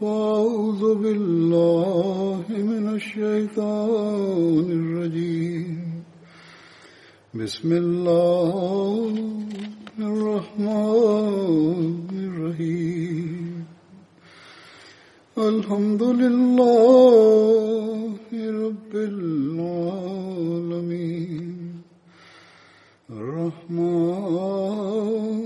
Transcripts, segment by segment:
فأعوذ بالله من الشيطان الرجيم. بسم الله الرحمن الرحيم. الحمد لله رب العالمين. الرحمن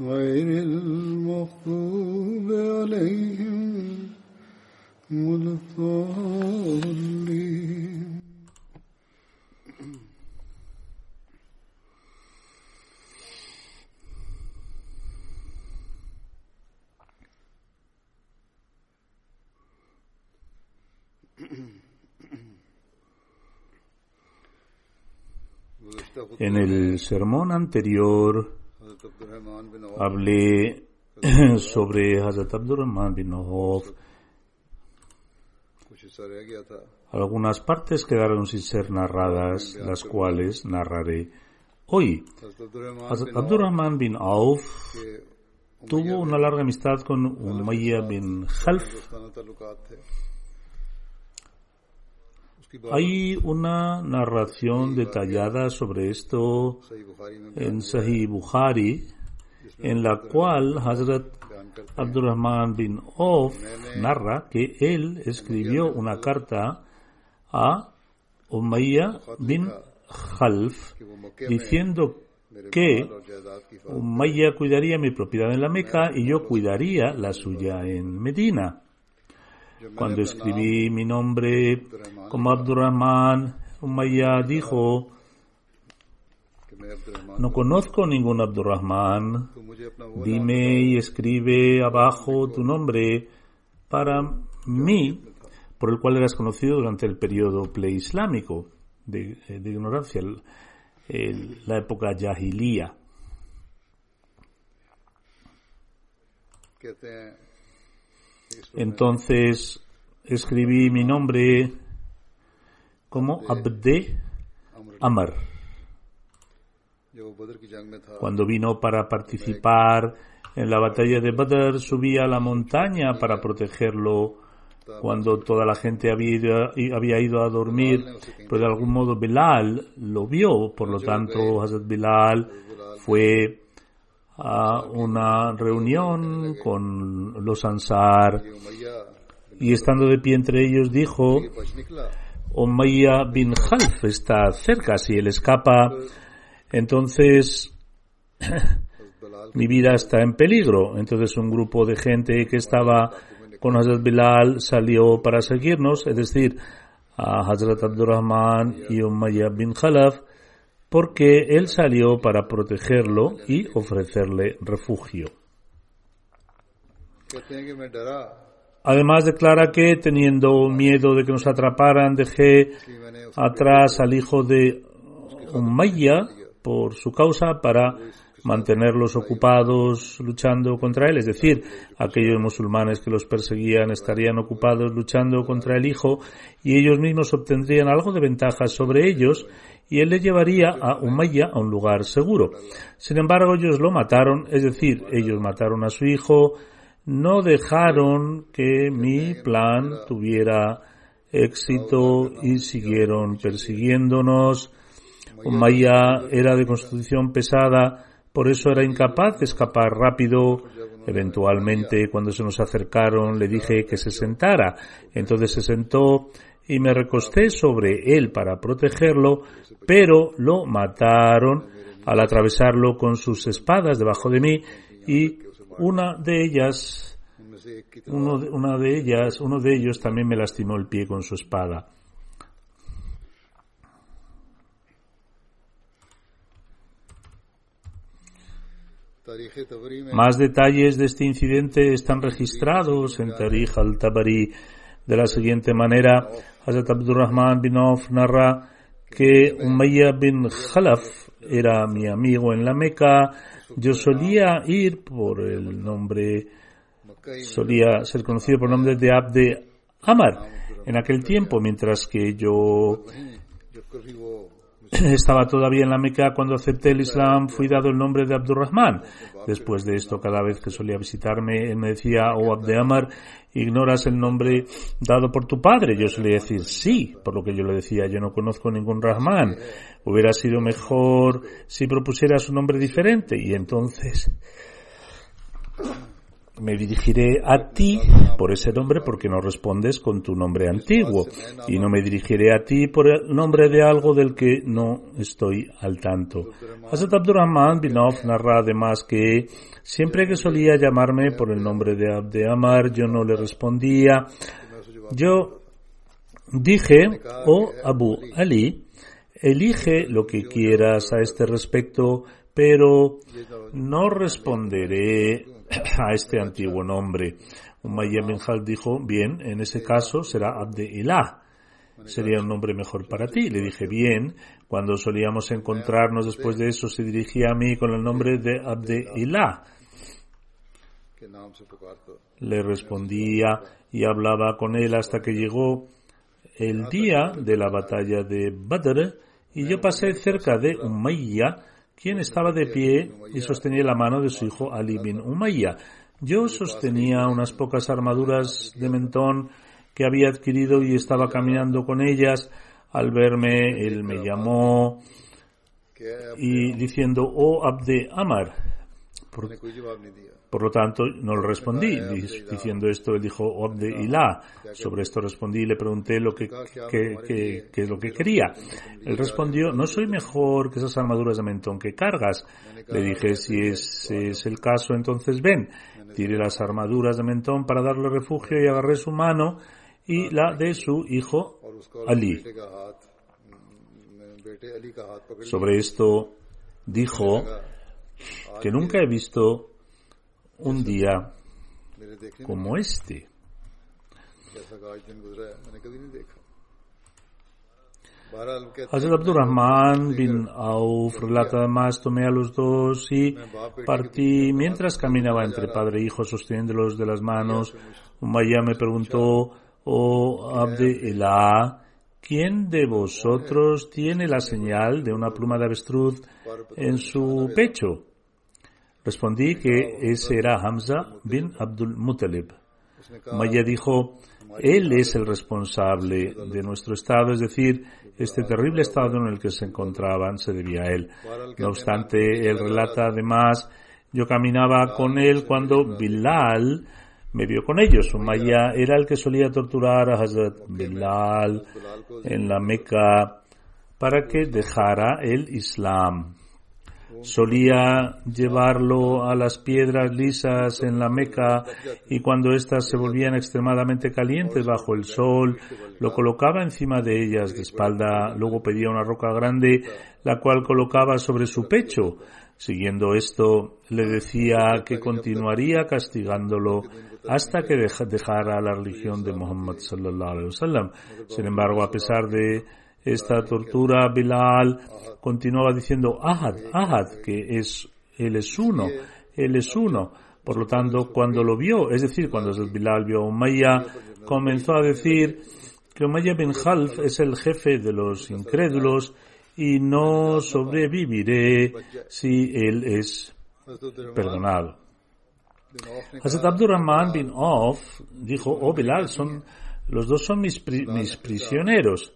غير المغضوب عليهم ولا الضالين En el sermón anterior hablé sobre Hazrat Abdurrahman bin Auf. Algunas partes quedaron sin ser narradas, las cuales narraré hoy. Hazrat Abdurrahman bin Auf tuvo una larga amistad con Umayya bin Khalf. Hay una narración detallada sobre esto en Sahih Bukhari en la cual Hazrat Abdurrahman bin Auf narra que él escribió una carta a Umayya bin Khalf diciendo que Umayya cuidaría mi propiedad en la Meca y yo cuidaría la suya en Medina. Cuando escribí mi nombre como Abdurrahman, Umayya dijo, no conozco ningún Abdurrahman. Dime y escribe abajo tu nombre para mí, por el cual eras conocido durante el periodo preislámico de, eh, ignorancia, la época yahilía. Entonces escribí mi nombre como Abde Amar. Cuando vino para participar en la batalla de Badr, subía a la montaña para protegerlo. Cuando toda la gente había ido, había ido a dormir, pero pues de algún modo Bilal lo vio. Por lo tanto, Hazrat Bilal fue a una reunión con los Ansar. Y estando de pie entre ellos dijo, Umayya bin Khalf está cerca, si él escapa, entonces mi vida está en peligro. Entonces un grupo de gente que estaba con Hazrat Bilal salió para seguirnos, es decir, a Hazrat Abdurrahman y Umayyah bin Khalaf, porque él salió para protegerlo y ofrecerle refugio. Además declara que teniendo miedo de que nos atraparan, dejé atrás al hijo de Umayya por su causa para mantenerlos ocupados luchando contra él. Es decir, aquellos musulmanes que los perseguían estarían ocupados luchando contra el hijo y ellos mismos obtendrían algo de ventaja sobre ellos y él le llevaría a Umayya a un lugar seguro. Sin embargo, ellos lo mataron, es decir, ellos mataron a su hijo, no dejaron que mi plan tuviera éxito y siguieron persiguiéndonos. Umayya era de constitución pesada, por eso era incapaz de escapar rápido. Eventualmente, cuando se nos acercaron, le dije que se sentara. Entonces se sentó y me recosté sobre él para protegerlo, pero lo mataron al atravesarlo con sus espadas debajo de mí y una de ellas, uno una de ellas, uno de ellos también me lastimó el pie con su espada. Más detalles de este incidente están registrados en Tarij al-Tabari de la siguiente manera. Hazrat Abdurrahman bin Auf narra que Umayya bin Khalaf era mi amigo en la Meca. Yo solía ir por el nombre, solía ser conocido por el nombre de Abde Amar en aquel tiempo, mientras que yo estaba todavía en la Meca cuando acepté el Islam, fui dado el nombre de Abdurrahman. Después de esto, cada vez que solía visitarme, él me decía, oh Abde Amar, ¿ignoras el nombre dado por tu padre? Yo solía decir, sí, por lo que yo le decía, yo no conozco ningún Rahman. Hubiera sido mejor si propusieras un nombre diferente. Y entonces me dirigiré a ti por ese nombre porque no respondes con tu nombre antiguo y no me dirigiré a ti por el nombre de algo del que no estoy al tanto. Hazrat Abdurrahman bin Auf narra además que siempre que solía llamarme por el nombre de Abde Amar yo no le respondía. Yo dije, oh Abu Ali, elige lo que quieras a este respecto, pero no responderé a este antiguo nombre. Umayyad bin dijo, bien, en ese caso será abdilah Sería un nombre mejor para ti. Le dije, bien, cuando solíamos encontrarnos después de eso, se dirigía a mí con el nombre de abdilah Le respondía y hablaba con él hasta que llegó el día de la batalla de Badr y yo pasé cerca de Umayya quien estaba de pie y sostenía la mano de su hijo Ali bin Umayya. Yo sostenía unas pocas armaduras de mentón que había adquirido y estaba caminando con ellas. Al verme, él me llamó y diciendo, oh Abde Amar. Por, lo tanto, no le respondí. Diciendo esto, él dijo Obde Ilah. Sobre esto respondí y le pregunté lo que, que, que, que, es lo que quería. Él respondió, no soy mejor que esas armaduras de mentón que cargas. Le dije, si ese es el caso, entonces ven. Tiré las armaduras de mentón para darle refugio y agarré su mano y la de su hijo Ali. Sobre esto dijo, que nunca he visto un día como este. Hazrat Abdurrahman bin Auf relata más, tomé a los dos y partí mientras caminaba entre padre e hijo sosteniéndolos de las manos. Umayya me preguntó, oh Abde Elah, ¿quién de vosotros tiene la señal de una pluma de avestruz en su pecho? Respondí que ese era Hamza bin Abdul Muttalib. Maya dijo, él es el responsable de nuestro estado, es decir, este terrible estado en el que se encontraban se debía a él. No obstante, él relata además, yo caminaba con él cuando Bilal me vio con ellos. Sumaya era el que solía torturar a Hazrat Bilal en la Meca para que dejara el Islam. Solía llevarlo a las piedras lisas en la Meca y cuando éstas se volvían extremadamente calientes bajo el sol, lo colocaba encima de ellas de espalda, luego pedía una roca grande, la cual colocaba sobre su pecho. Siguiendo esto, le decía que continuaría castigándolo hasta que deja- dejara la religión de Muhammad sallallahu. Sin embargo, a pesar de esta tortura, Bilal continuaba diciendo Ahad, Ahad, que es, él es uno, él es uno. Por lo tanto, cuando lo vio, es decir, cuando Bilal vio a Umayya, comenzó a decir que Umayya bin Half es el jefe de los incrédulos y no sobreviviré si él es perdonado. Hazrat Abdurrahman bin Auf dijo, oh Bilal, son, los dos son mis, pri mis prisioneros.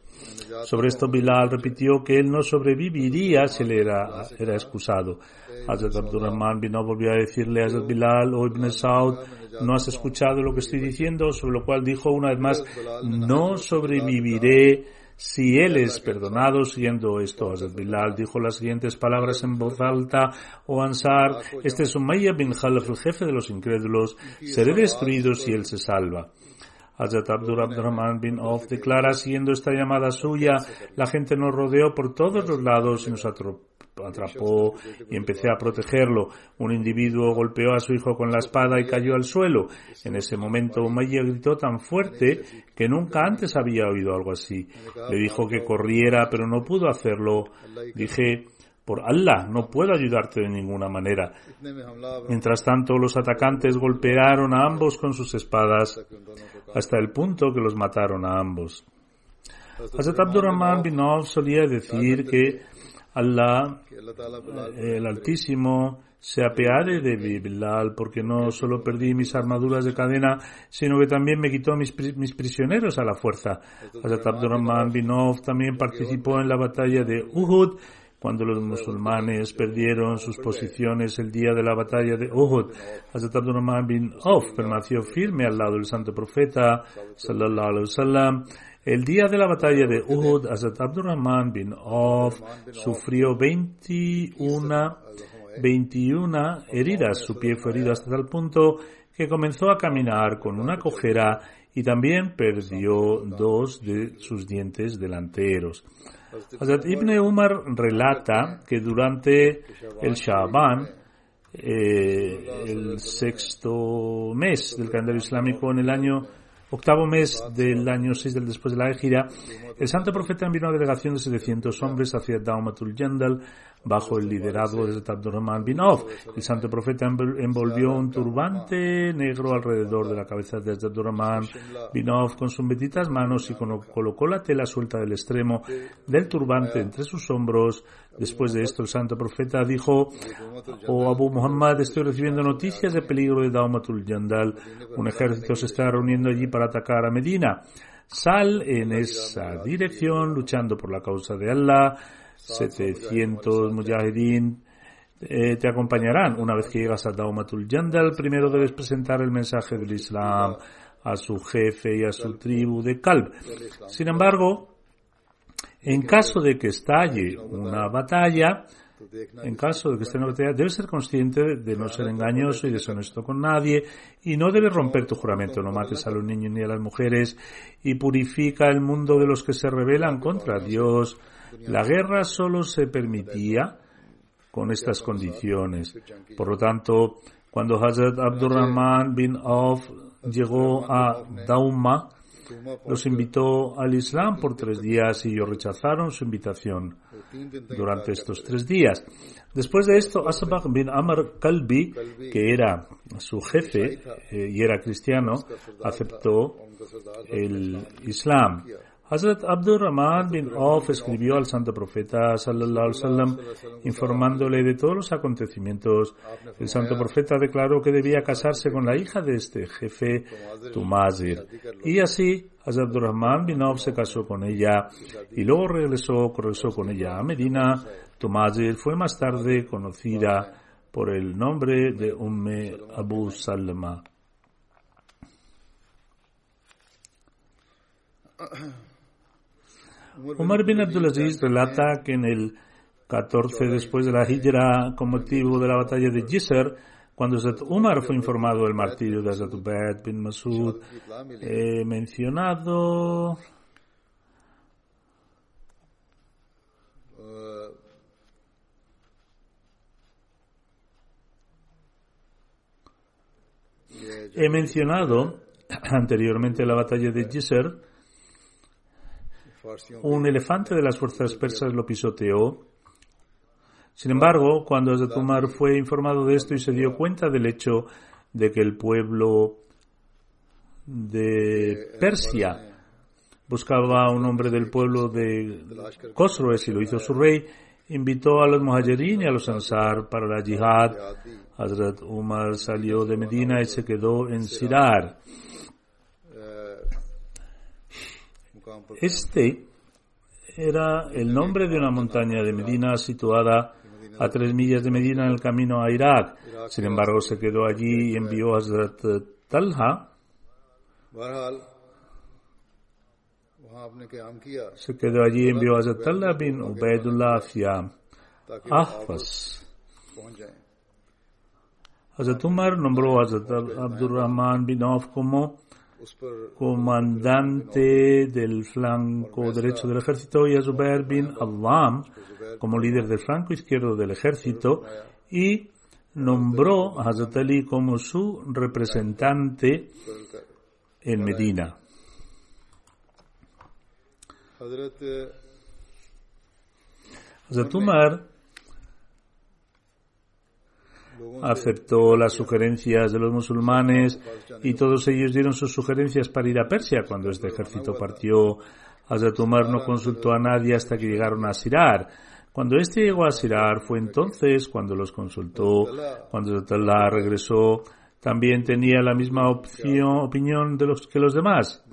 Sobre esto Bilal repitió que él no sobreviviría si le era, era excusado. Hazrat Abdurrahman bin volvió a decirle a Hazrat Bilal o Ibn Saud, no has escuchado lo que estoy diciendo, sobre lo cual dijo una vez más, no sobreviviré si él es perdonado, siguiendo esto, Hazrat Bilal dijo las siguientes palabras en voz alta, o Ansar, este es Umayya bin Khalaf, el jefe de los incrédulos, seré destruido si él se salva. Hazrat Abdur Abdurrahman bin Auf declara, siguiendo esta llamada suya, la gente nos rodeó por todos los lados y nos atrapó y empecé a protegerlo. Un individuo golpeó a su hijo con la espada y cayó al suelo. En ese momento Umayya gritó tan fuerte que nunca antes había oído algo así. Le dijo que corriera, pero no pudo hacerlo. Dije, por Allah, no puedo ayudarte de ninguna manera. Mientras tanto, los atacantes golpearon a ambos con sus espadas hasta el punto que los mataron a ambos. Hazrat Abdurrahman bin Auf solía decir que Allah, el Altísimo, se apeade de Bilal, porque no solo perdí mis armaduras de cadena, sino que también me quitó mis, mis prisioneros a la fuerza. Hazrat Abdurrahman bin Auf también participó en la batalla de Uhud, cuando los musulmanes perdieron sus posiciones el día de la batalla de Uhud. Hazrat Abdurrahman bin Auf permaneció firme al lado del santo profeta, sallallahu alaihi wasallam, el día de la batalla de Uhud, Hazrat Abdurrahman bin Auf sufrió 21, 21 heridas. Su pie fue herido hasta tal punto que comenzó a caminar con una cojera y también perdió dos de sus dientes delanteros. Hazrat Ibn Umar relata que durante el Shaban, eh, el sexto mes del calendario islámico en el año octavo mes del año 6 del después de la Ejira, el santo profeta envió una delegación de 700 hombres hacia Daumatul Yandal bajo el liderazgo de Abdurrahman bin. El santo profeta envolvió un turbante negro alrededor de la cabeza de Abdurrahman bin con sus benditas manos y colocó la tela suelta del extremo del turbante entre sus hombros. Después de esto, el santo profeta dijo, Oh Abu Muhammad, estoy recibiendo noticias de peligro de Daumatul Yandal. Un ejército se está reuniendo allí para atacar a Medina. Sal en esa dirección luchando por la causa de Allah 700 mujahideen eh, te acompañarán. Una vez que llegas a Daumatul Yandal, primero debes presentar el mensaje del Islam a su jefe y a su tribu de Kalb. Sin embargo, en caso de que estalle una batalla, en caso de que esté en una batalla, debes ser consciente de no ser engañoso y deshonesto con nadie y no debes romper tu juramento. No mates a los niños ni a las mujeres y purifica el mundo de los que se rebelan contra Dios. la guerra solo se permitía con estas condiciones. Por lo tanto, cuando Hazrat Abdurrahman bin Auf llegó a Dauma, los invitó al Islam por tres días y ellos rechazaron su invitación durante estos tres días. Después de esto, Asabak bin Amr Kalbi, que era su jefe eh, y era cristiano, aceptó el Islam. Hazrat Abdurrahman bin Auf escribió al santo profeta sallallahu wasallam informándole de todos los acontecimientos. El santo profeta declaró que debía casarse con la hija de este jefe, Tumazir. Y así Hazrat Abdurrahman bin Auf se casó con ella y luego regresó, regresó con ella a Medina. Tumazir fue más tarde conocida por el nombre de Umme Abu Salma. Umar bin Abdulaziz relata que en el 14 después de la Hijra, con motivo de la batalla de Jisr, cuando Zat Umar fue informado del martirio de Hazrat bin Masud, he mencionado He mencionado anteriormente la batalla de Jisr un elefante de las fuerzas persas lo pisoteó. Sin embargo, cuando Azatumar fue informado de esto y se dio cuenta del hecho de que el pueblo de Persia buscaba a un hombre del pueblo de Khosroes y lo hizo su rey, invitó a los muhajirin y a los ansar para la yihad. Hazrat Umar salió de Medina y se quedó en Sirar. Este era el nombre de una montaña de Medina situada a tres millas de Medina en el camino a Irak. Sin embargo, se quedó allí y envió a Hazrat Talha. Se quedó allí y envió a Hazrat Talha bin Ubaidullah hacia Ahfaz. Hazrat Umar nombró a Hazrat Abdurrahman bin Auf como comandante del flanco derecho del ejército, y a Zubair bin Awam como líder del flanco izquierdo del ejército, y nombró a Hazrat Ali como su representante en Medina. Hazrat Umar aceptó las sugerencias de los musulmanes y todos ellos dieron sus sugerencias para ir a Persia. Cuando este ejército partió, Hazrat Umar no consultó a nadie hasta que llegaron a Sirar. Cuando este llegó a Sirar fue entonces cuando los consultó. Cuando Hazrat Allah regresó, también tenía la misma opinión de los que los demás.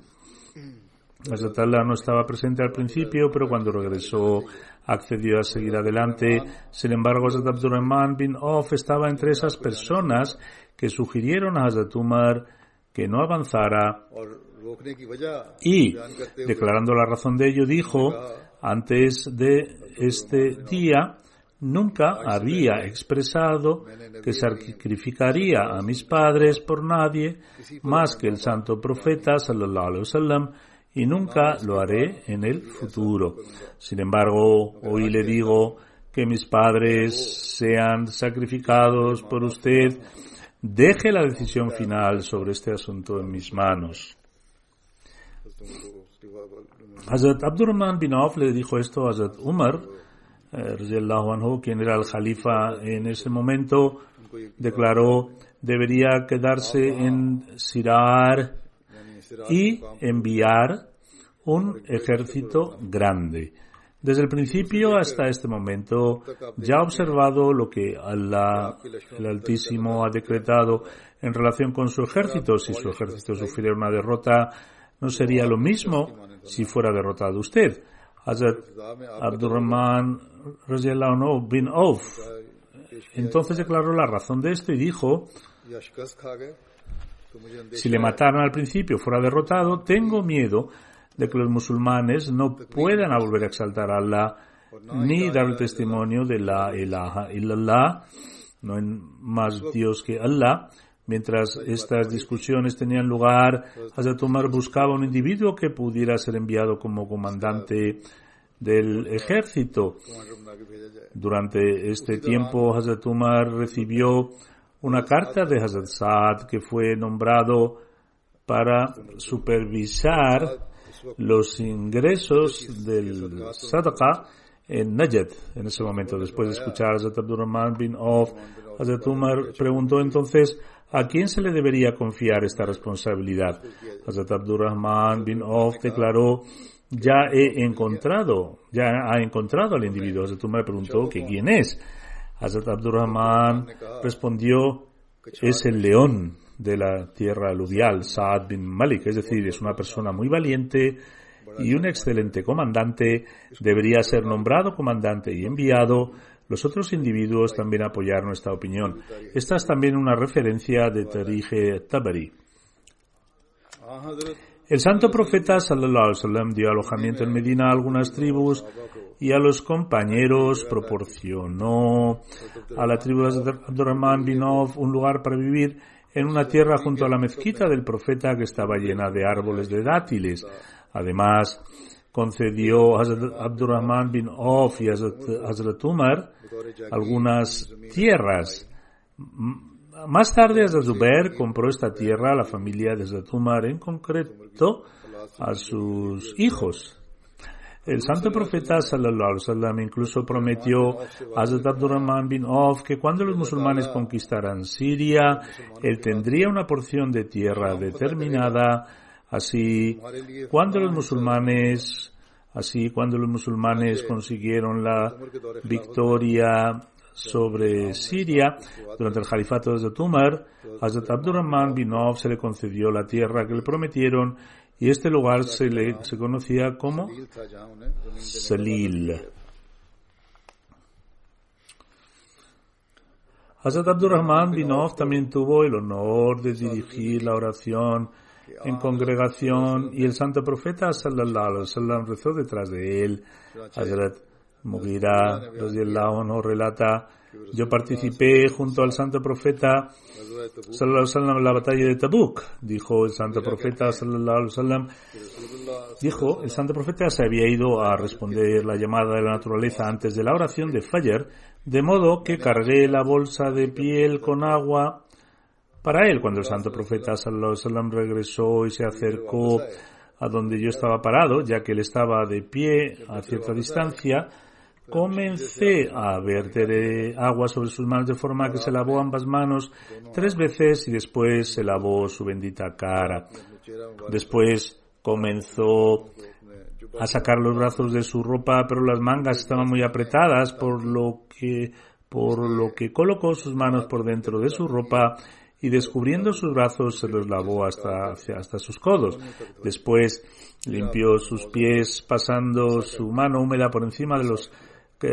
Hazrat Allah no estaba presente al principio, pero cuando regresó accedió a seguir adelante. Sin embargo, Hazrat Abdurrahman bin Auf estaba entre esas personas que sugirieron a Hazrat Umar que no avanzara y, declarando la razón de ello, dijo, antes de este día, nunca había expresado que sacrificaría a mis padres por nadie más que el santo profeta sallallahu alaihi wasallam y nunca lo haré en el futuro. Sin embargo, hoy le digo que mis padres sean sacrificados por usted. Deje la decisión final sobre este asunto en mis manos. Hazrat Abdurrahman bin Auf le dijo esto a Hazrat Umar, eh, quien era el califa en ese momento, declaró debería quedarse en Sirar y enviar un ejército grande. Desde el principio hasta este momento ya ha observado lo que Allah, el Altísimo, ha decretado en relación con su ejército. Si su ejército sufriera una derrota, no sería lo mismo si fuera derrotado usted. Hazrat Abdurrahman bin Auf. Entonces declaró la razón de esto y dijo, si le mataran al principio fuera derrotado, tengo miedo de que los musulmanes no puedan volver a exaltar a Allah ni dar el testimonio de la ilaha illallah, no hay más Dios que Allah. Mientras estas discusiones tenían lugar, Hazrat Omar buscaba un individuo que pudiera ser enviado como comandante del ejército. Durante este tiempo, Hazrat Umar recibió una carta de Hazrat Saad que fue nombrado para supervisar los ingresos del Sadaqa en Najd en ese momento. Después de escuchar a Hazrat Abdurrahman bin Auf, Hazrat Umar preguntó entonces a quién se le debería confiar esta responsabilidad. Hazrat Abdurrahman bin Auf declaró ya he encontrado, ya ha encontrado al individuo. Hazrat Umar preguntó que quién es. Hazrat Abdurrahman respondió, es el león de la tierra aluvial, Saad bin Malik, es decir, es una persona muy valiente y un excelente comandante, debería ser nombrado comandante y enviado. Los otros individuos también apoyaron esta opinión. Esta es también una referencia de Tarije Tabari. El santo profeta sallallahu alaihi wasallam dio alojamiento en Medina a algunas tribus y a los compañeros proporcionó a la tribu de Abdurrahman bin Auf un lugar para vivir en una tierra junto a la mezquita del profeta que estaba llena de árboles de dátiles. Además, concedió a Abdurrahman bin Auf y a Hazrat- Umar algunas tierras. Más tarde, Hazrat Zubair compró esta tierra a la familia de Hazrat Umar, en concreto a sus hijos. El santo profeta sallallahu alaihi wasallam incluso prometió a Hazrat Abdurrahman bin Auf que cuando los musulmanes conquistaran Siria, él tendría una porción de tierra determinada. Así, cuando los musulmanes, así cuando los musulmanes consiguieron la victoria sobre Siria durante el califato de Hazrat Umar, Hazrat Abdurrahman bin Auf se le concedió la tierra que le prometieron y este lugar se, le, se conocía como Salil. Hazrat Abdurrahman Binov también tuvo el honor de dirigir la oración en congregación y el santo profeta sallallahu alaihi wasallam rezó detrás de él. Hazrat Mugira, Mughira anhu relata, yo participé junto al santo profeta sallallahu alaihi en la batalla de Tabuk, dijo el santo profeta sallallahu alaihi dijo, el santo profeta se había ido a responder la llamada de la naturaleza antes de la oración de Fajr, de modo que cargué la bolsa de piel con agua para él. Cuando el santo profeta sallallahu alaihi regresó y se acercó a donde yo estaba parado, ya que él estaba de pie a cierta distancia, Comencé a verter agua sobre sus manos de forma que se lavó ambas manos tres veces y después se lavó su bendita cara. Después comenzó a sacar los brazos de su ropa, pero las mangas estaban muy apretadas, por lo que, por lo que colocó sus manos por dentro de su ropa y descubriendo sus brazos se los lavó hasta, hasta sus codos. Después limpió sus pies pasando su mano húmeda por encima de los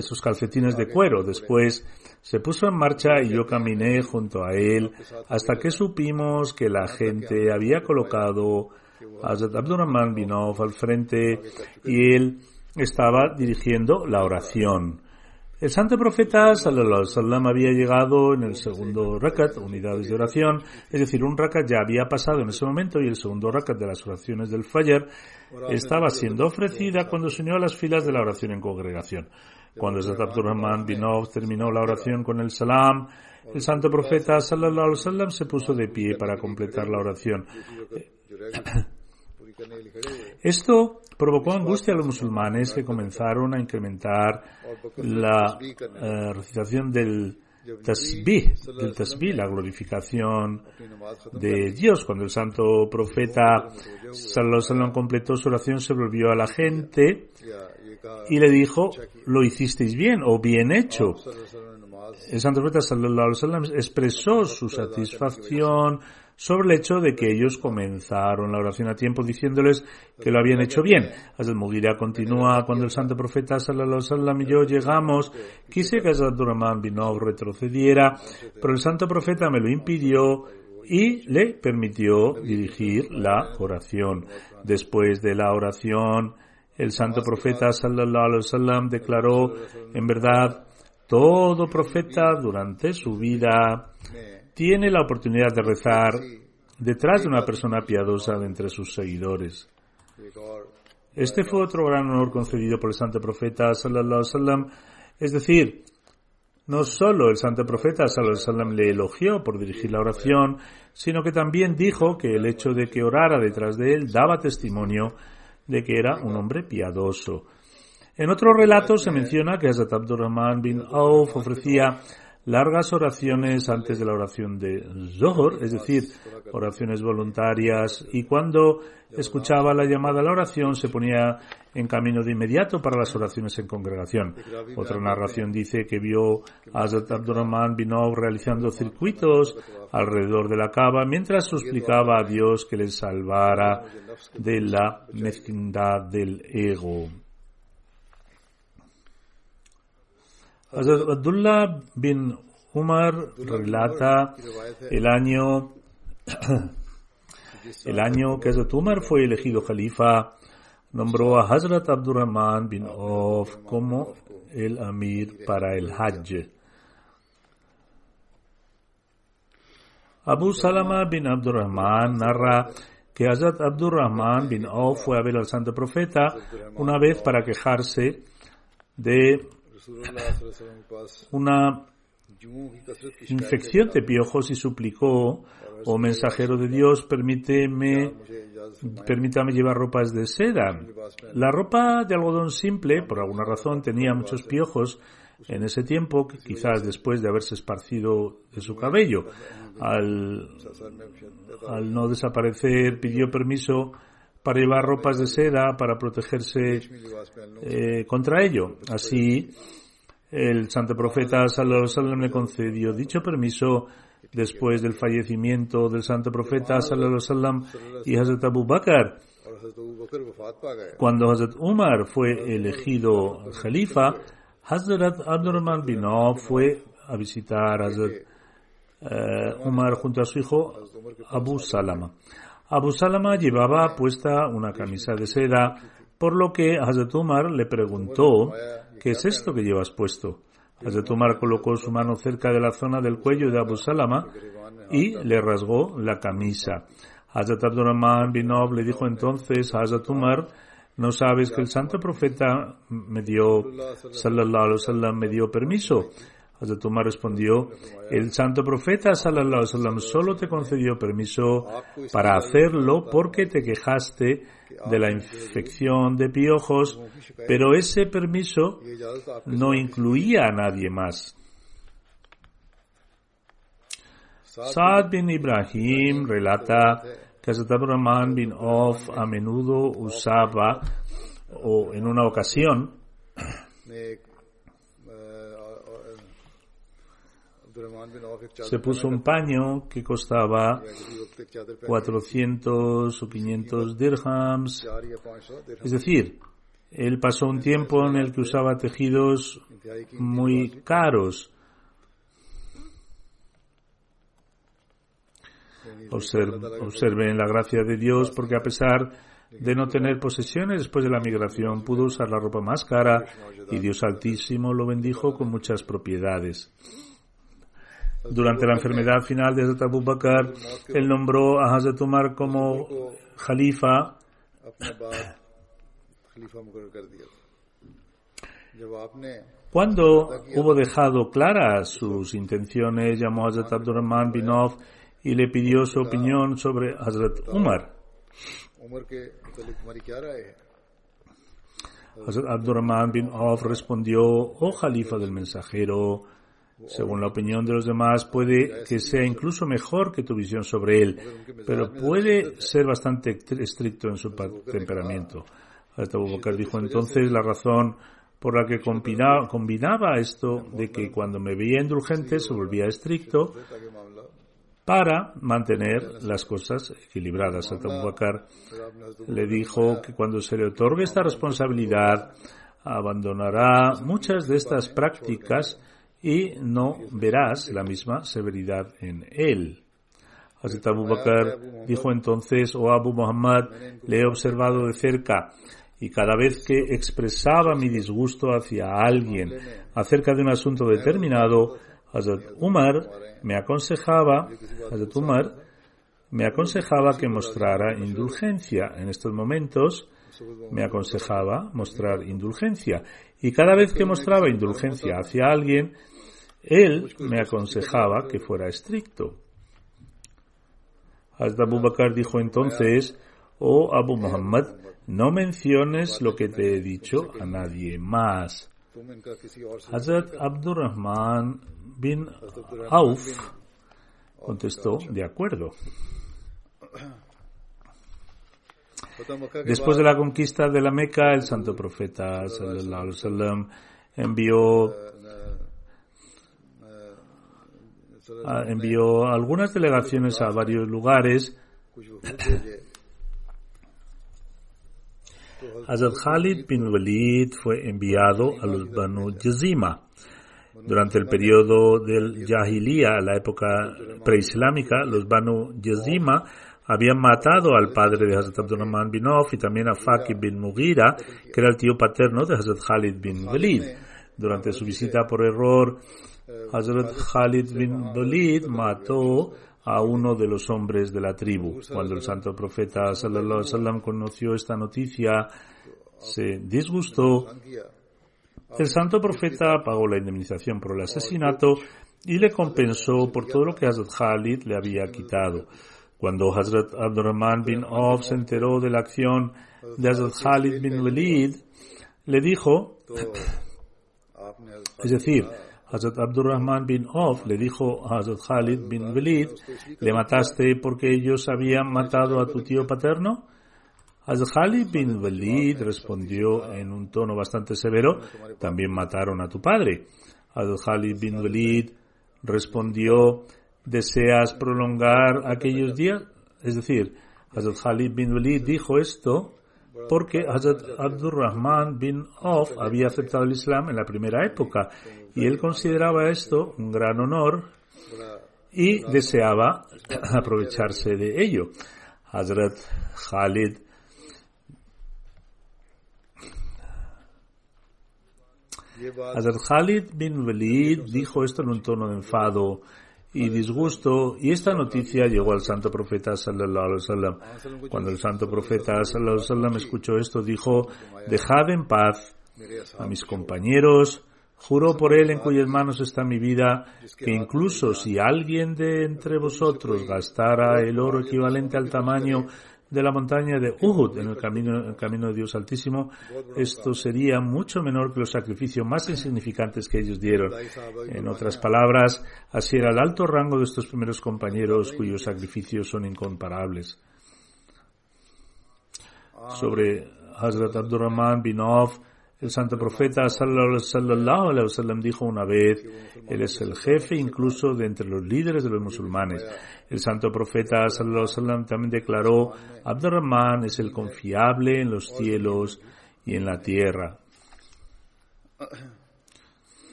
sus calcetines de cuero. Después se puso en marcha y yo caminé junto a él hasta que supimos que la gente había colocado a Abdurrahman bin Auf al frente y él estaba dirigiendo la oración. El santo profeta sallallahu había llegado en el segundo rakat, unidades de oración, es decir, un rakat ya había pasado en ese momento y el segundo rakat de las oraciones del Fajr estaba siendo ofrecida cuando se unió a las filas de la oración en congregación. Cuando Zayd Abdurrahman Binov terminó la oración con el salam, el santo profeta sallallahu alaihi wasallam se puso de pie para completar la oración. Esto provocó angustia a los musulmanes que comenzaron a incrementar la eh, recitación del tasbih, del tasbih, la glorificación de Dios. Cuando el santo profeta Sallallahu completó su oración, se volvió a la gente y le dijo, lo hicisteis bien o bien hecho. El santo profeta sallallahu alaihi expresó su satisfacción sobre el hecho de que ellos comenzaron la oración a tiempo diciéndoles que lo habían hecho bien. Hazrat Mughira continúa cuando el santo profeta sallallahu alaihi y yo llegamos, quise que Hazrat Durrahman Binov retrocediera, pero el santo profeta me lo impidió y le permitió dirigir la oración. Después de la oración, el santo profeta sallallahu alaihi wasallam declaró, en verdad, todo profeta durante su vida tiene la oportunidad de rezar detrás de una persona piadosa de entre sus seguidores. Este fue otro gran honor concedido por el santo profeta sallallahu alaihi wasallam, es decir, no solo el santo profeta sallallahu le elogió por dirigir la oración, sino que también dijo que el hecho de que orara detrás de él daba testimonio de que era un hombre piadoso. En otro relato se menciona que Hazrat Abdurrahman bin Auf ofrecía largas oraciones antes de la oración de Zohor, es decir, oraciones voluntarias, y cuando escuchaba la llamada a la oración se ponía en camino de inmediato para las oraciones en congregación. Otra narración dice que vio a Hazrat Abdurrahman bin Auf realizando circuitos alrededor de la cava mientras suplicaba a Dios que le salvara de la mezquindad del ego. Hazrat Abdullah bin Umar relata el año el año que Hazrat Umar fue elegido califa nombró a Hazrat Abdurrahman bin Auf como el amir para el Hajj. Abu Salama bin Abdurrahman narra que Hazrat Abdurrahman bin Auf fue a ver al santo profeta una vez para quejarse de una infección de piojos y suplicó, oh mensajero de Dios, permíteme, permítame llevar ropas de seda. La ropa de algodón simple, por alguna razón, tenía muchos piojos en ese tiempo, quizás después de haberse esparcido de su cabello. Al, al no desaparecer, pidió permiso para llevar ropas de seda para protegerse eh, contra ello. Así, el santo profeta Sallallahu le concedió dicho permiso después del fallecimiento del santo profeta Sallallahu y Hazrat Abu Bakr. Cuando Hazrat Umar fue elegido califa, Hazrat Abdurrahman bin Auf fue a visitar a Hazrat uh, Umar junto a su hijo Abu Salama. Abu Salama llevaba puesta una camisa de seda, por lo que Hazrat Umar le preguntó, ¿qué es esto que llevas puesto? Hazrat Umar colocó su mano cerca de la zona del cuello de Abu Salama y le rasgó la camisa. Hazrat Abdurrahman bin Auf le dijo entonces a Hazrat Umar, ¿no sabes que el santo profeta me dio, sallallahu alaihi me dio permiso? Hazrat respondió, el santo profeta sallallahu solo te concedió permiso para hacerlo porque te quejaste de la infección de piojos, pero ese permiso no incluía a nadie más. Saad bin Ibrahim relata que Hazrat Rahman bin Auf a menudo usaba, o en una ocasión, se puso un paño que costaba 400 o 500 dirhams. Es decir, él pasó un tiempo en el que usaba tejidos muy caros. observen la gracia de Dios porque a pesar de no tener posesiones después de la migración pudo usar la ropa más cara y Dios Altísimo lo bendijo con muchas propiedades. Durante la enfermedad final de Hazrat Abu Bakr, él nombró a Hazrat Umar como Khalifa. Cuando hubo dejado claras sus intenciones, llamó a Hazrat Abdurrahman bin Auf y le pidió su opinión sobre Hazrat Umar. Hazrat Abdurrahman bin Auf respondió, oh Jalifa del mensajero, según la opinión de los demás, puede que sea incluso mejor que tu visión sobre él, pero puede ser bastante estricto en su temperamento. Hasta dijo entonces la razón por la que combinaba, combinaba esto de que cuando me veía indulgente se volvía estricto para mantener las cosas equilibradas. Hasta Bubakar le dijo que cuando se le otorgue esta responsabilidad abandonará muchas de estas prácticas y no verás la misma severidad en él. Hazrat Abu Bakr dijo entonces, oh Abu Muhammad, le he observado de cerca y cada vez que expresaba mi disgusto hacia alguien acerca de un asunto determinado, Hazrat Umar me aconsejaba, Hazrat Umar me aconsejaba que mostrara indulgencia. En estos momentos me aconsejaba mostrar indulgencia. Y cada vez que mostraba indulgencia hacia alguien, él me aconsejaba que fuera estricto. Hasta Abu Bakr dijo entonces, oh Abu Muhammad, no menciones lo que te he dicho a nadie más. Hazrat Abdurrahman bin Auf contestó, de acuerdo. Después de la conquista de la Meca, el santo profeta sallam, envió Ah, envió algunas delegaciones a varios lugares. Hazrat Khalid bin Walid fue enviado a los Banu Yazima. Durante el periodo del Jahiliya, la época preislámica, los Banu Yazima habían matado al padre de Hazrat Abdurrahman bin Auf y también a Fakir bin Mughira, que era el tío paterno de Hazrat Khalid bin Walid. Durante su visita por error Hazrat Khalid bin Dolid mató a uno de los hombres de la tribu. Cuando el santo profeta sallam conoció esta noticia, se disgustó. El santo profeta pagó la indemnización por el asesinato y le compensó por todo lo que Hazrat Khalid le había quitado. Cuando Hazrat Abdurrahman bin Auf se enteró de la acción de Hazrat Khalid bin Walid, le dijo, es decir, Hazrat Abdurrahman bin Auf le dijo a Hazrat Khalid bin Walid, ¿le mataste porque ellos habían matado a tu tío paterno? Hazrat Khalid bin Walid respondió en un tono bastante severo, también mataron a tu padre. Hazrat Khalid bin Walid respondió, ¿deseas prolongar aquellos días? Es decir, Hazrat Khalid bin Walid dijo esto porque Hazrat Abdurrahman bin Auf había aceptado el Islam en la primera época y él consideraba esto un gran honor y deseaba aprovecharse de ello. Hazrat Khalid Hazrat Khalid bin Walid dijo esto en un tono de enfado y disgusto. Y esta noticia llegó al santo profeta sallallahu alaihi wasallam. Cuando el santo profeta sallallahu alaihi wasallam escuchó esto dijo, dejad en paz a mis compañeros, juro por él en cuyas manos está mi vida, que incluso si alguien de entre vosotros gastara el oro equivalente al tamaño de la montaña de Uhud en el camino, el camino de Dios Altísimo, esto sería mucho menor que los sacrificios más insignificantes que ellos dieron. En otras palabras, así era el alto rango de estos primeros compañeros cuyos sacrificios son incomparables. Sobre Hazrat Abdurrahman bin Auf, el santo profeta sallallahu alaihi wasallam dijo una vez, él es el jefe incluso de entre los líderes de los musulmanes. El santo profeta sallallahu alaihi wasallam también declaró, Abdurrahman es el confiable en los cielos y en la tierra.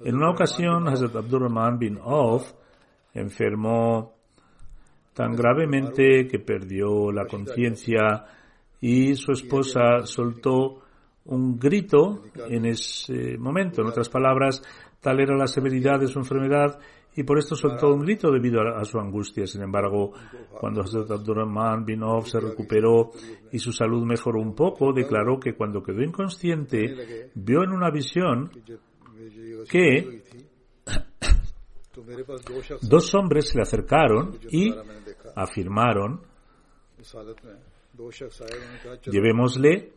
En una ocasión, Hazrat Abdurrahman bin Auf enfermó tan gravemente que perdió la conciencia y su esposa soltó un grito en ese momento. En otras palabras, tal era la severidad de su enfermedad y por esto soltó un grito debido a, su angustia. Sin embargo, cuando Hazrat Abdurrahman bin Auf se recuperó y su salud mejoró un poco, declaró que cuando quedó inconsciente vio en una visión que dos hombres se le acercaron y afirmaron, llevémosle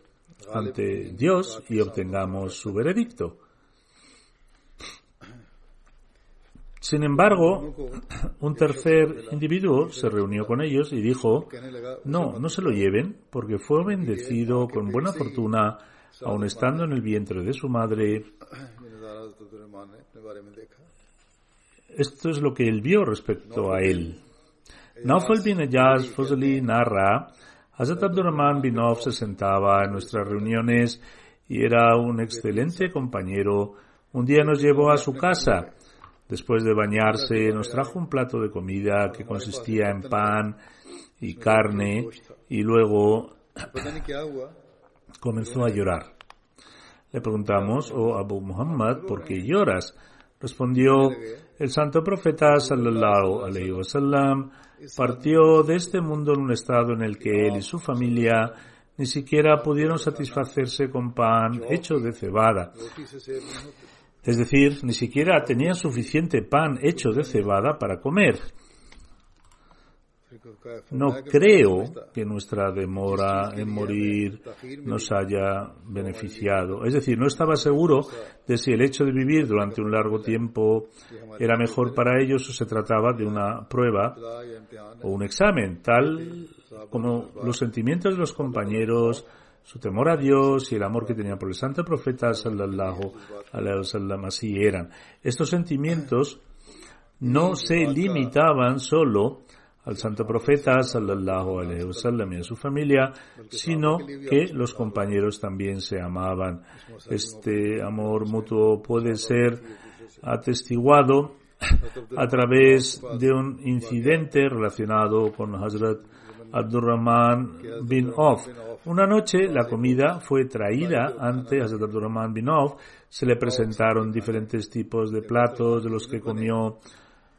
ante Dios y obtengamos su veredicto. Sin embargo, un tercer individuo se reunió con ellos y dijo, no, no se lo lleven, porque fue bendecido con buena fortuna, aun estando en el vientre de su madre. Esto es lo que él vio respecto a él. Naufal bin Ayaz narra Hazrat Abdurrahman bin Auf se sentaba en nuestras reuniones y era un excelente compañero. Un día nos llevó a su casa. Después de bañarse, nos trajo un plato de comida que consistía en pan y carne y luego comenzó a llorar. Le preguntamos, oh Abu Muhammad, ¿por qué lloras? Respondió, el santo profeta sallallahu alayhi wasallam partió de este mundo en un estado en el que él y su familia ni siquiera pudieron satisfacerse con pan hecho de cebada. Es decir, ni siquiera tenían suficiente pan hecho de cebada para comer. No creo que nuestra demora en morir nos haya beneficiado. Es decir, no estaba seguro de si el hecho de vivir durante un largo tiempo era mejor para ellos o se trataba de una prueba o un examen, tal como los sentimientos de los compañeros, su temor a Dios y el amor que tenían por el santo profeta sallallahu alaihi wasallam así eran. Estos sentimientos no se limitaban solo al santo profeta sallallahu alaihi wasallam y a su familia, sino que los compañeros también se amaban. Este amor mutuo puede ser atestiguado a través de un incidente relacionado con Hazrat Abdurrahman bin Auf. Una noche la comida fue traída ante Hazrat Abdurrahman bin Auf. Se le presentaron diferentes tipos de platos de los que comió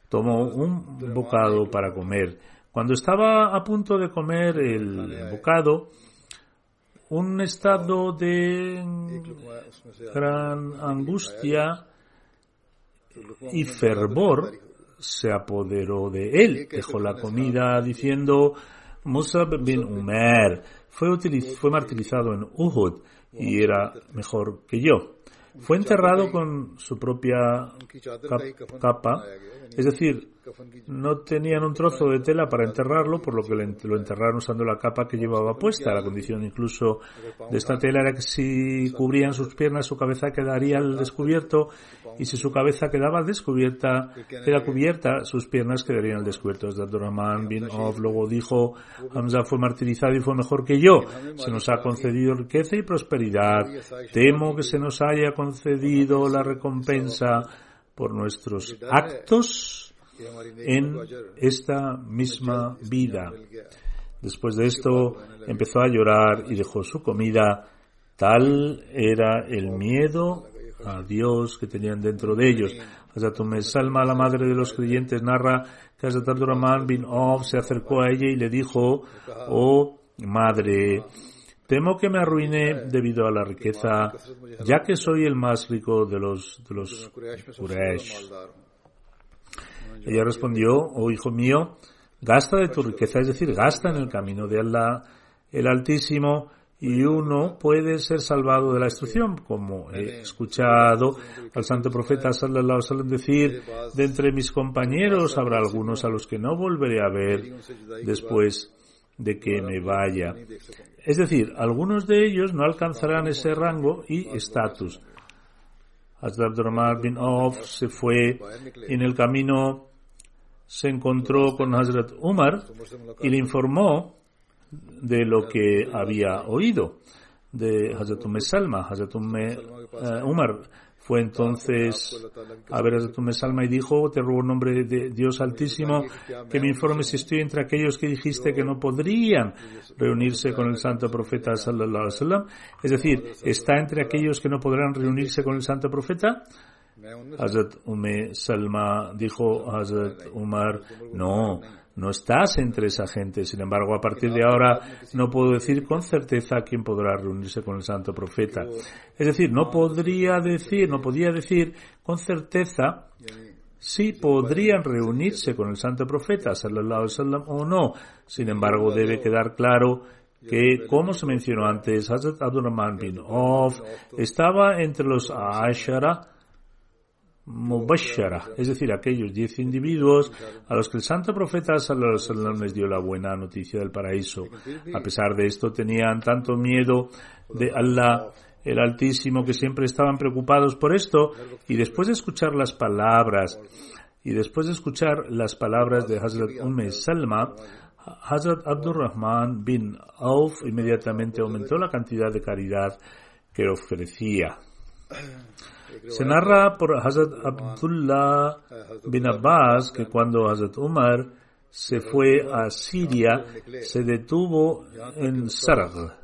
tomó un bocado para comer. Cuando estaba a punto de comer el bocado, un estado de gran angustia y fervor se apoderó de él. Dejó la comida diciendo, Musab bin Umer fue, fue martirizado en Uhud y era mejor que yo. Fue enterrado con su propia capa, es decir, no tenían un trozo de tela para enterrarlo, por lo que lo enterraron usando la capa que llevaba puesta. La condición incluso de esta tela era que si cubrían sus piernas, su cabeza quedaría al descubierto, y si su cabeza quedaba descubierta, queda cubierta, sus piernas quedarían al descubierto. Abdurrahman bin Auf luego dijo, Hamza fue martirizado y fue mejor que yo. Se nos ha concedido riqueza y prosperidad. Temo que se nos haya concedido la recompensa por nuestros actos en esta misma vida. Después de esto empezó a llorar y dejó su comida. Tal era el miedo a Dios que tenían dentro de ellos. Hazrat Salma, la madre de los creyentes, narra que Hazrat Abdurrahman bin Auf se acercó a ella y le dijo, oh madre, Temo que me arruine debido a la riqueza, ya que soy el más rico de los, de los. Ella respondió, oh hijo mío, gasta de tu riqueza, es decir, gasta en el camino de Allah, el Altísimo, y uno puede ser salvado de la destrucción, como he escuchado al santo profeta sallallahu alaihi decir, de entre mis compañeros habrá algunos a los que no volveré a ver después de que me vaya. Es decir, algunos de ellos no alcanzarán ese rango y estatus. Hazrat bin Auf se fue en el camino se encontró con Hazrat Umar y le informó de lo que había oído de Hazrat Umm Salma. Hazrat eh, Umar fue entonces a ver a tu Salma y dijo, te ruego en nombre de Dios Altísimo que me informes si estoy entre aquellos que dijiste que no podrían reunirse con el santo profeta sallallahu. Es decir, ¿está entre aquellos que no podrán reunirse con el santo profeta? Hazrat Umm Salma dijo Hazrat Umar, no, no estás entre esa gente. Sin embargo, a partir de ahora no puedo decir con certeza quién podrá reunirse con el santo profeta. Es decir, no podría decir, no podía decir con certeza si podrían reunirse con el santo profeta, sallallahu o no. Sin embargo, debe quedar claro que, como se mencionó antes, Hazrat Abdurrahman bin Auf estaba entre los Ashara, Mubashara, es decir, aquellos diez individuos a los que el santo profeta sallallahu les dio la buena noticia del paraíso. A pesar de esto, tenían tanto miedo de Allah el Altísimo que siempre estaban preocupados por esto y después de escuchar las palabras y después de escuchar las palabras de Hazrat Umm Salma, Hazrat Abdurrahman bin Auf inmediatamente aumentó la cantidad de caridad que ofrecía. Se narra por Hazrat Abdullah bin Abbas que cuando Hazrat Umar se fue a Siria, se detuvo en Sarag.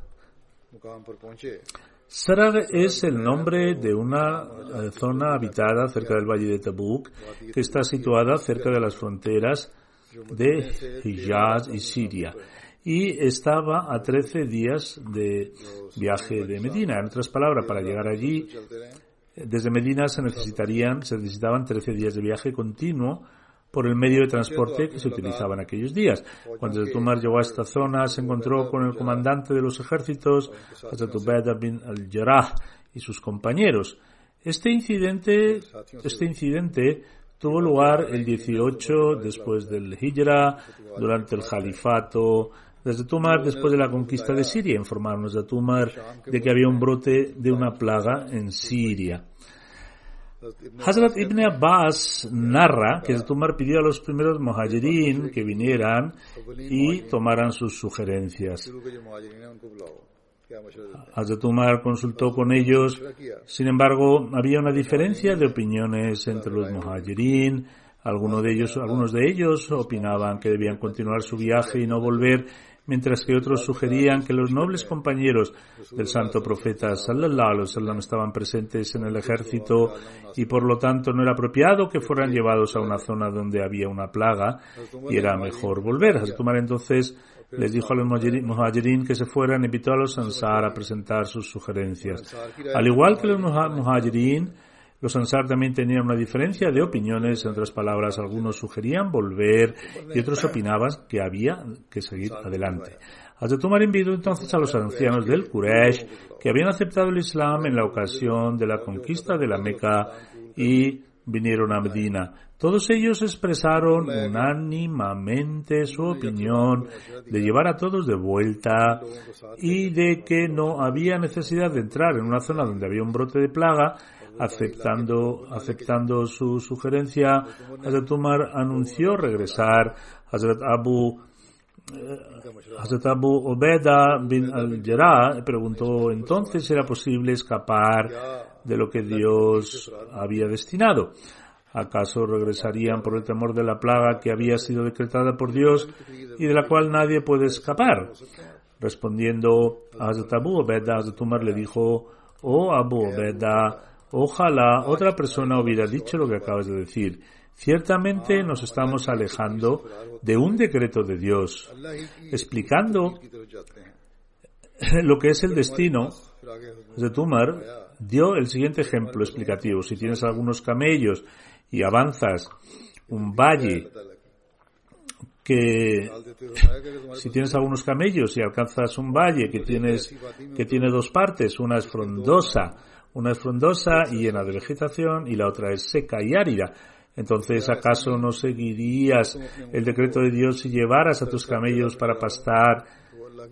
Sarag es el nombre de una eh, zona habitada cerca del valle de Tabuk, que está situada cerca de las fronteras de Hijaz y Siria. Y estaba a 13 días de viaje de Medina. En otras palabras, para llegar allí desde Medina se necesitarían, se necesitaban 13 días de viaje continuo por el medio de transporte que se utilizaba en aquellos días. Cuando el Tumar llegó a esta zona, se encontró con el comandante de los ejércitos, Hazrat bin al-Jarrah, y sus compañeros. Este incidente, este incidente tuvo lugar el 18 después del Hijra, durante el califato desde Tumar, después de la conquista de Siria, informarnos de Tumar de que había un brote de una plaga en Siria. Hazrat ibn Abbas narra que Tumar pidió a los primeros muhajirin que vinieran y tomaran sus sugerencias. Hazrat Umar consultó con ellos, sin embargo, había una diferencia de opiniones entre los muhajirin. Algunos de ellos, algunos de ellos opinaban que debían continuar su viaje y no volver, mientras que otros sugerían que los nobles compañeros del santo profeta sallallahu alaihi estaban presentes en el ejército y por lo tanto no era apropiado que fueran llevados a una zona donde había una plaga y era mejor volver. Hazrat entonces les dijo a los muhajirin que se fueran invitó a los ansar a presentar sus sugerencias. Al igual que los muhajirin, los Ansar también tenían una diferencia de opiniones, en otras palabras, algunos sugerían volver y otros opinaban que había que seguir adelante. Hazrat Umar invitó entonces a los ancianos del Quraysh que habían aceptado el Islam en la ocasión de la conquista de la Meca y vinieron a Medina. Todos ellos expresaron unánimamente su opinión de llevar a todos de vuelta y de que no había necesidad de entrar en una zona donde había un brote de plaga. Aceptando, aceptando su sugerencia, Hazrat Umar anunció regresar. Hazrat Abu Hazrat Abu Obeda bin al-Jarrah preguntó entonces era posible escapar de lo que Dios había destinado. ¿Acaso regresarían por el temor de la plaga que había sido decretada por Dios y de la cual nadie puede escapar? Respondiendo a Hazrat Abu Obeda, Hazrat Umar le dijo, oh Abu Obeda, ojalá otra persona hubiera dicho lo que acabas de decir. Ciertamente nos estamos alejando de un decreto de Dios, explicando lo que es el destino. de Tumar dio el siguiente ejemplo explicativo. Si tienes algunos camellos y avanzas un valle que si tienes algunos camellos y alcanzas un valle que tienes que tiene dos partes, una es frondosa, una es frondosa y llena de vegetación y la otra es seca y árida. Entonces, ¿acaso no seguirías el decreto de Dios si llevaras a tus camellos para pastar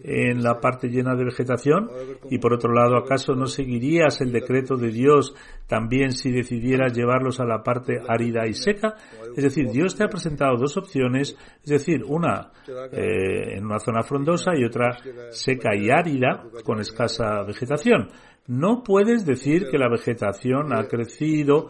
en la parte llena de vegetación? Y por otro lado, ¿acaso no seguirías el decreto de Dios también si decidieras llevarlos a la parte árida y seca? Es decir, Dios te ha presentado dos opciones, es decir, una eh, en una zona frondosa y otra seca y árida con escasa vegetación. No puedes decir que la vegetación ha crecido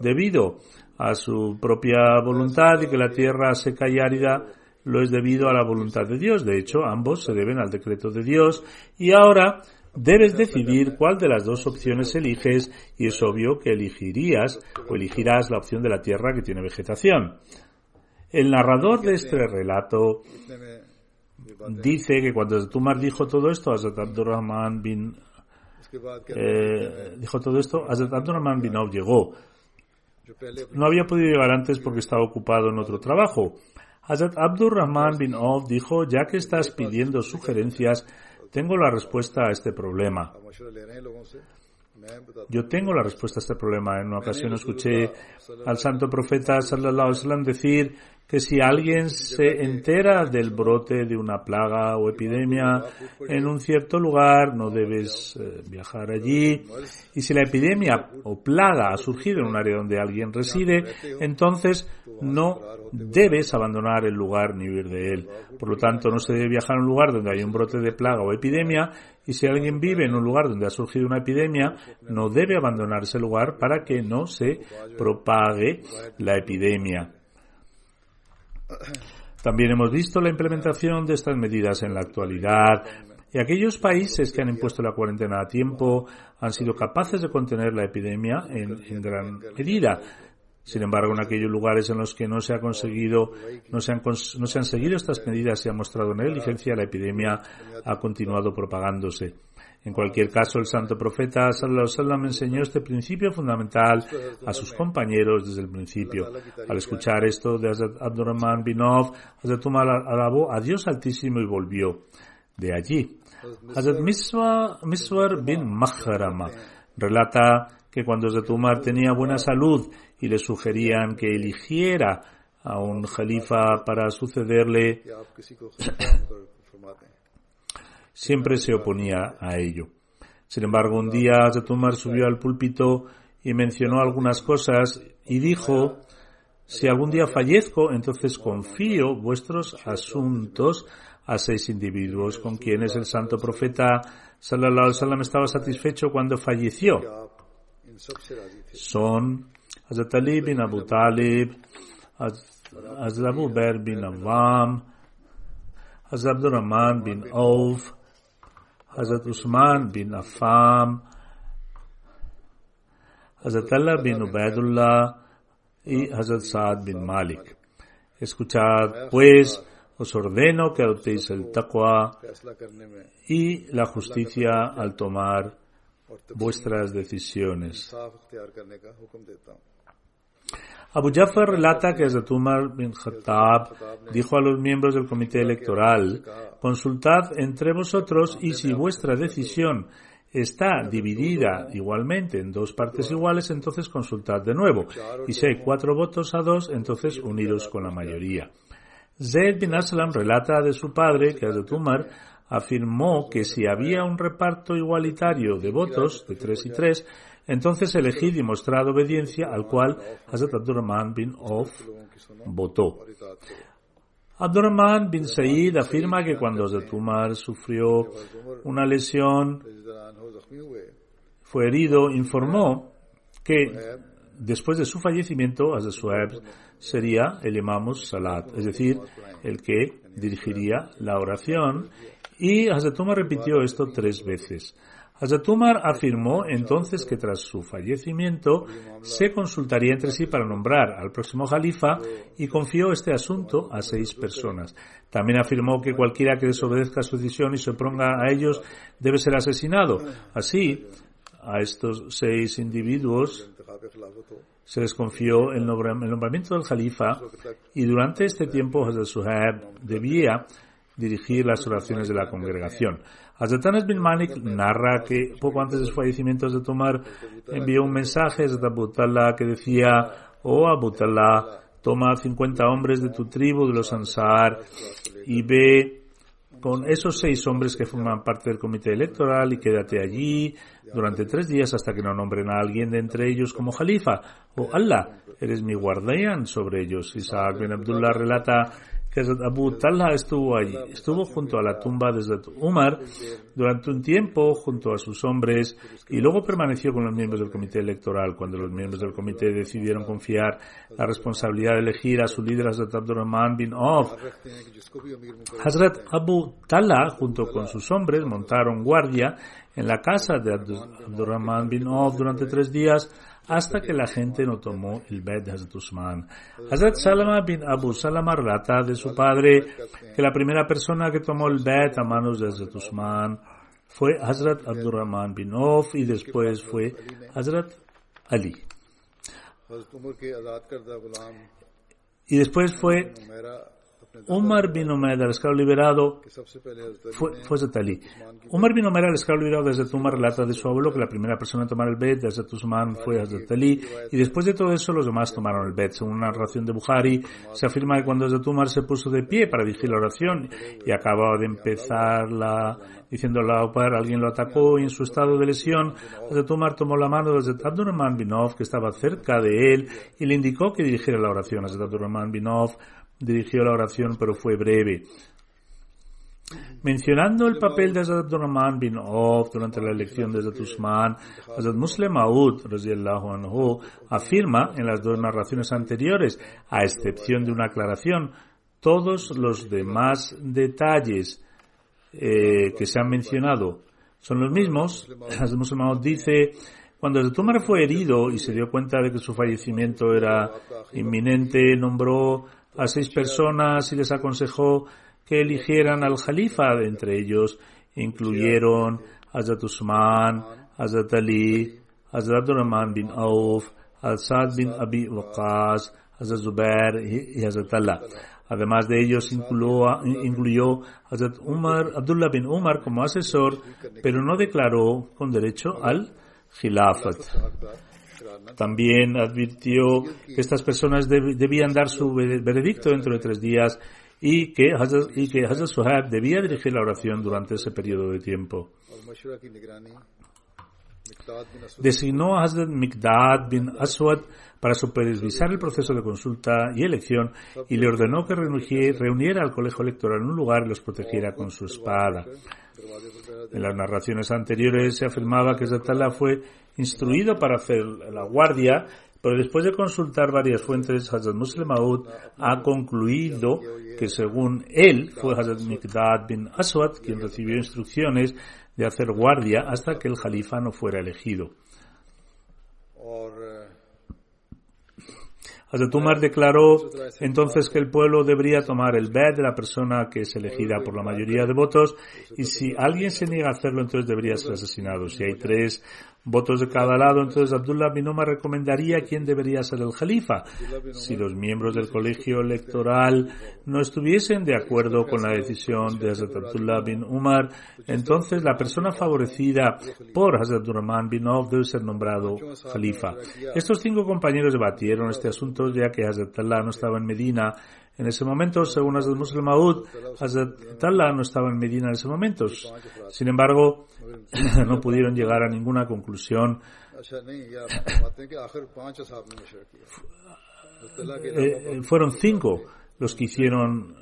debido a su propia voluntad y que la tierra seca y árida lo es debido a la voluntad de Dios. De hecho, ambos se deben al decreto de Dios y ahora debes decidir cuál de las dos opciones eliges y es obvio que elegirías o elegirás la opción de la tierra que tiene vegetación. El narrador de este relato dice que cuando Tumar dijo todo esto, Hazrat Abdurrahman bin eh, dijo todo esto, Hazrat Abdurrahman llegó. No había podido llegar antes porque estaba ocupado en otro trabajo. Hazrat Abdurrahman bin Auf dijo, ya que estás pidiendo sugerencias, tengo la respuesta a este problema. Yo tengo la respuesta a este problema. En una ocasión escuché al santo profeta sallallahu alaihi wasallam decir que si alguien se entera del brote de una plaga o epidemia en un cierto lugar, no debes eh, viajar allí. Y si la epidemia o plaga ha surgido en un área donde alguien reside, entonces no debes abandonar el lugar ni huir de él. Por lo tanto, no se debe viajar a un lugar donde hay un brote de plaga o epidemia y si alguien vive en un lugar donde ha surgido una epidemia, no debe abandonar ese lugar para que no se propague la epidemia. También hemos visto la implementación de estas medidas en la actualidad y aquellos países que han impuesto la cuarentena a tiempo han sido capaces de contener la epidemia en, gran medida. Sin embargo, en aquellos lugares en los que no se ha conseguido, no se han, no se han seguido estas medidas y ha mostrado negligencia, la epidemia ha continuado propagándose. En cualquier caso, el santo profeta sallallahu enseñó este principio fundamental a sus compañeros desde el principio. Al escuchar esto de Hazrat Abdurrahman bin Auf, Hazrat Umar alabó a Dios Altísimo y volvió de allí. Hazrat Miswar bin Mahrama relata que cuando Hazrat Umar tenía buena salud y le sugerían que eligiera a un califa para sucederle, siempre se oponía a ello. Sin embargo, un día Zatumar subió al púlpito y mencionó algunas cosas y dijo, si algún día fallezco, entonces confío vuestros asuntos a seis individuos con quienes el santo profeta sallallahu alaihi estaba satisfecho cuando falleció. Son Hazrat bin Abu Talib, Hazrat Ber bin Awam, Hazrat bin Auf, Hazrat Usman bin Affam, Hazrat Allah bin Ubaidullah y Hazrat Saad bin Malik. Escuchad, pues, os ordeno que adoptéis el taqwa y la justicia al tomar vuestras decisiones. Abu Jafar relata que Hazrat bin Khattab dijo a los miembros del comité electoral, consultad entre vosotros y si vuestra decisión está dividida igualmente en dos partes iguales, entonces consultad de nuevo. Y si hay cuatro votos a dos, entonces uniros con la mayoría. Zayd bin Aslam relata de su padre que Hazrat Umar afirmó que si había un reparto igualitario de votos, de tres y tres, entonces elegid y mostrad obediencia al cual Hazrat Abdurrahman bin Auf votó. Abdurrahman bin Said afirma que cuando Hazrat Umar sufrió una lesión, fue herido, informó que después de su fallecimiento, Hazrat Suhaib sería el Imam Salat, es decir, el que dirigiría la oración. Y Hazrat Umar repitió esto tres veces. Hazrat Umar afirmó entonces que tras su fallecimiento se consultaría entre sí para nombrar al próximo califa y confió este asunto a seis personas. También afirmó que cualquiera que desobedezca su decisión y se oponga a ellos debe ser asesinado. Así, a estos seis individuos se les confió el nombramiento del califa y durante este tiempo Hazrat Suhaib debía dirigir las oraciones de la congregación. Hazrat Anas bin Malik narra que poco antes de su fallecimiento de tomar envió un mensaje a Abu que decía, oh Abu Talha, toma 50 hombres de tu tribu, de los Ansar, y ve con esos seis hombres que forman parte del comité electoral y quédate allí durante tres días hasta que no nombren a alguien de entre ellos como jalifa. Oh Allah, eres mi guardián sobre ellos. Isaac bin Abdullah relata que Abu Talha estuvo allí, estuvo junto a la tumba de Umar durante un tiempo junto a sus hombres y luego permaneció con los miembros del comité electoral cuando los miembros del comité decidieron confiar la responsabilidad de elegir a su líder Hazrat Abdurrahman bin Auf. Hazrat Abu Talha junto con sus hombres montaron guardia en la casa de Abdurrahman bin Auf durante tres días hasta que la gente no tomó el bed de Hazrat Usman. Hazrat Salama bin Abu Salama relata de su padre que la primera persona que tomó el bed a manos de Hazrat Usman fue Hazrat Abdurrahman bin Auf y después fue Hazrat Ali. Y después fue Umar bin Umayyad, el esclavo liberado, fue, fue. Umar bin Umayyad, el esclavo liberado desde Umar, relata de su abuelo que la primera persona en tomar el bet desde Usman fue Zetali, y después de todo eso los demás tomaron el bet. Según una narración de Bukhari, se afirma que cuando Umar se puso de pie para dirigir la oración y acababa de empezar la diciendo la alguien lo atacó y en su estado de lesión, Umar tomó la mano de Abdurrahman bin Auf, que estaba cerca de él, y le indicó que dirigiera la oración. Abdurrahman bin Auf dirigió la oración, pero fue breve. Mencionando el papel de Hazrat Abdurrahman bin Auf durante la elección de Hazrat Usman, Hazrat Muslim Aoud anhu, afirma en las dos narraciones anteriores, a excepción de una aclaración, todos los demás detalles eh, que se han mencionado son los mismos. Hazrat Muslim Aoud dice, cuando Hazrat Umar fue herido y se dio cuenta de que su fallecimiento era inminente, nombró a seis personas y les aconsejó que eligieran al Jalifa. Entre ellos incluyeron Hazrat Usman, Hazrat Ali, Hazrat Rahman bin Auf, Hazrat bin Abi Waqas, Hazrat Zubair y Hazrat Allah. Además de ellos incluyó, incluyó Hazrat Umar, Abdullah bin Umar como asesor, pero no declaró con derecho al Khilafat. También advirtió que estas personas debían dar su veredicto dentro de tres días y que Hazrat, Suhaib debía dirigir la oración durante ese periodo de tiempo. Designó a Hazrat Mikdad bin Aswad para supervisar el proceso de consulta y elección y le ordenó que reuniera al colegio electoral en un lugar y los protegiera con su espada. En las narraciones anteriores se afirmaba que Zatala fue instruido para hacer la guardia, pero después de consultar varias fuentes, Hazrat Muslim Maud ha concluido que según él fue Hazrat Mikdad bin Aswad quien recibió instrucciones de hacer guardia hasta que el califa no fuera elegido. Hazrat Umar declaró entonces que el pueblo debería tomar el bed de la persona que es elegida por la mayoría de votos y si alguien se niega a hacerlo entonces debería ser asesinado. Si hay tres votos de cada lado, entonces Abdullah bin Umar recomendaría quién debería ser el califa. Si los miembros del colegio electoral no estuviesen de acuerdo con la decisión de Hazrat Abdullah bin Umar, entonces la persona favorecida por Hazrat Abdurrahman bin Auf debe ser nombrado califa. Estos cinco compañeros debatieron este asunto ya que Hazrat Allah no estaba en Medina en ese momento, según Hazrat Muslim Maud, Hazrat Allah no estaba en Medina en ese momento. Sin embargo, no pudieron llegar a ninguna conclusión. Eh, fueron cinco los que hicieron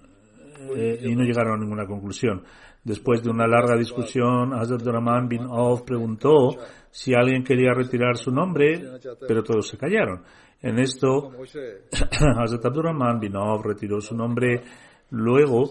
eh, y no llegaron a ninguna conclusión. Después de una larga discusión, Hazrat Rahman bin Auf preguntó si alguien quería retirar su nombre, pero todos se callaron. En esto, Hazrat Abdurrahman bin Auf retiró su nombre. Luego,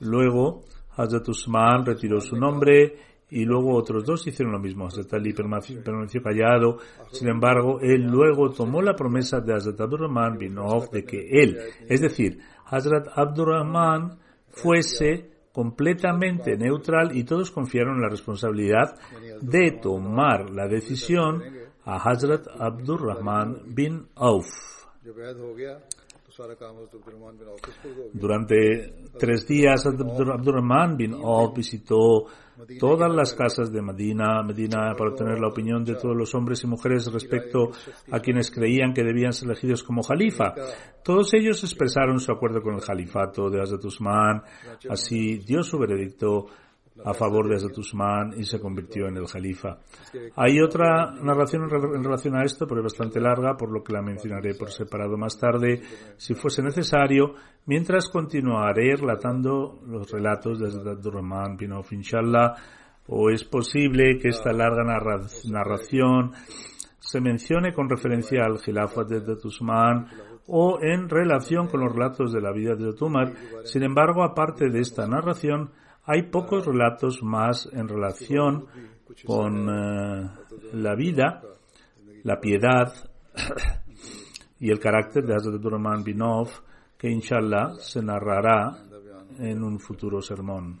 luego Hazrat Usman retiró su nombre y luego otros dos hicieron lo mismo. Hazrat Ali permaneció callado. Sin embargo, él luego tomó la promesa de Hazrat Abdurrahman bin Auf de que él, es decir, Hazrat Abdurrahman fuese completamente neutral y todos confiaron la responsabilidad de tomar la decisión a Hazrat Abdurrahman bin Auf. Durante tres días, Abdurrahman bin Auf visitó todas las casas de Medina, Medina para obtener la opinión de todos los hombres y mujeres respecto a quienes creían que debían ser elegidos como califa. Todos ellos expresaron su acuerdo con el califato de Hazrat. Así dio su veredicto a favor de Hazrat Usman y se convirtió en el califa. Hay otra narración en relación a esto, pero es bastante larga, por lo que la mencionaré por separado más tarde, si fuese necesario, mientras continuaré relatando los relatos de Hazrat Rahman bin Auf, inshallah, o es posible que esta larga narración se mencione con referencia al Khilafat de Hazrat Usman o en relación con los relatos de la vida de Umar. Sin embargo, aparte de esta narración, hay pocos relatos más en relación con eh, la vida, la piedad y el carácter de Hazrat Rahman Binov que inshallah se narrará en un futuro sermón.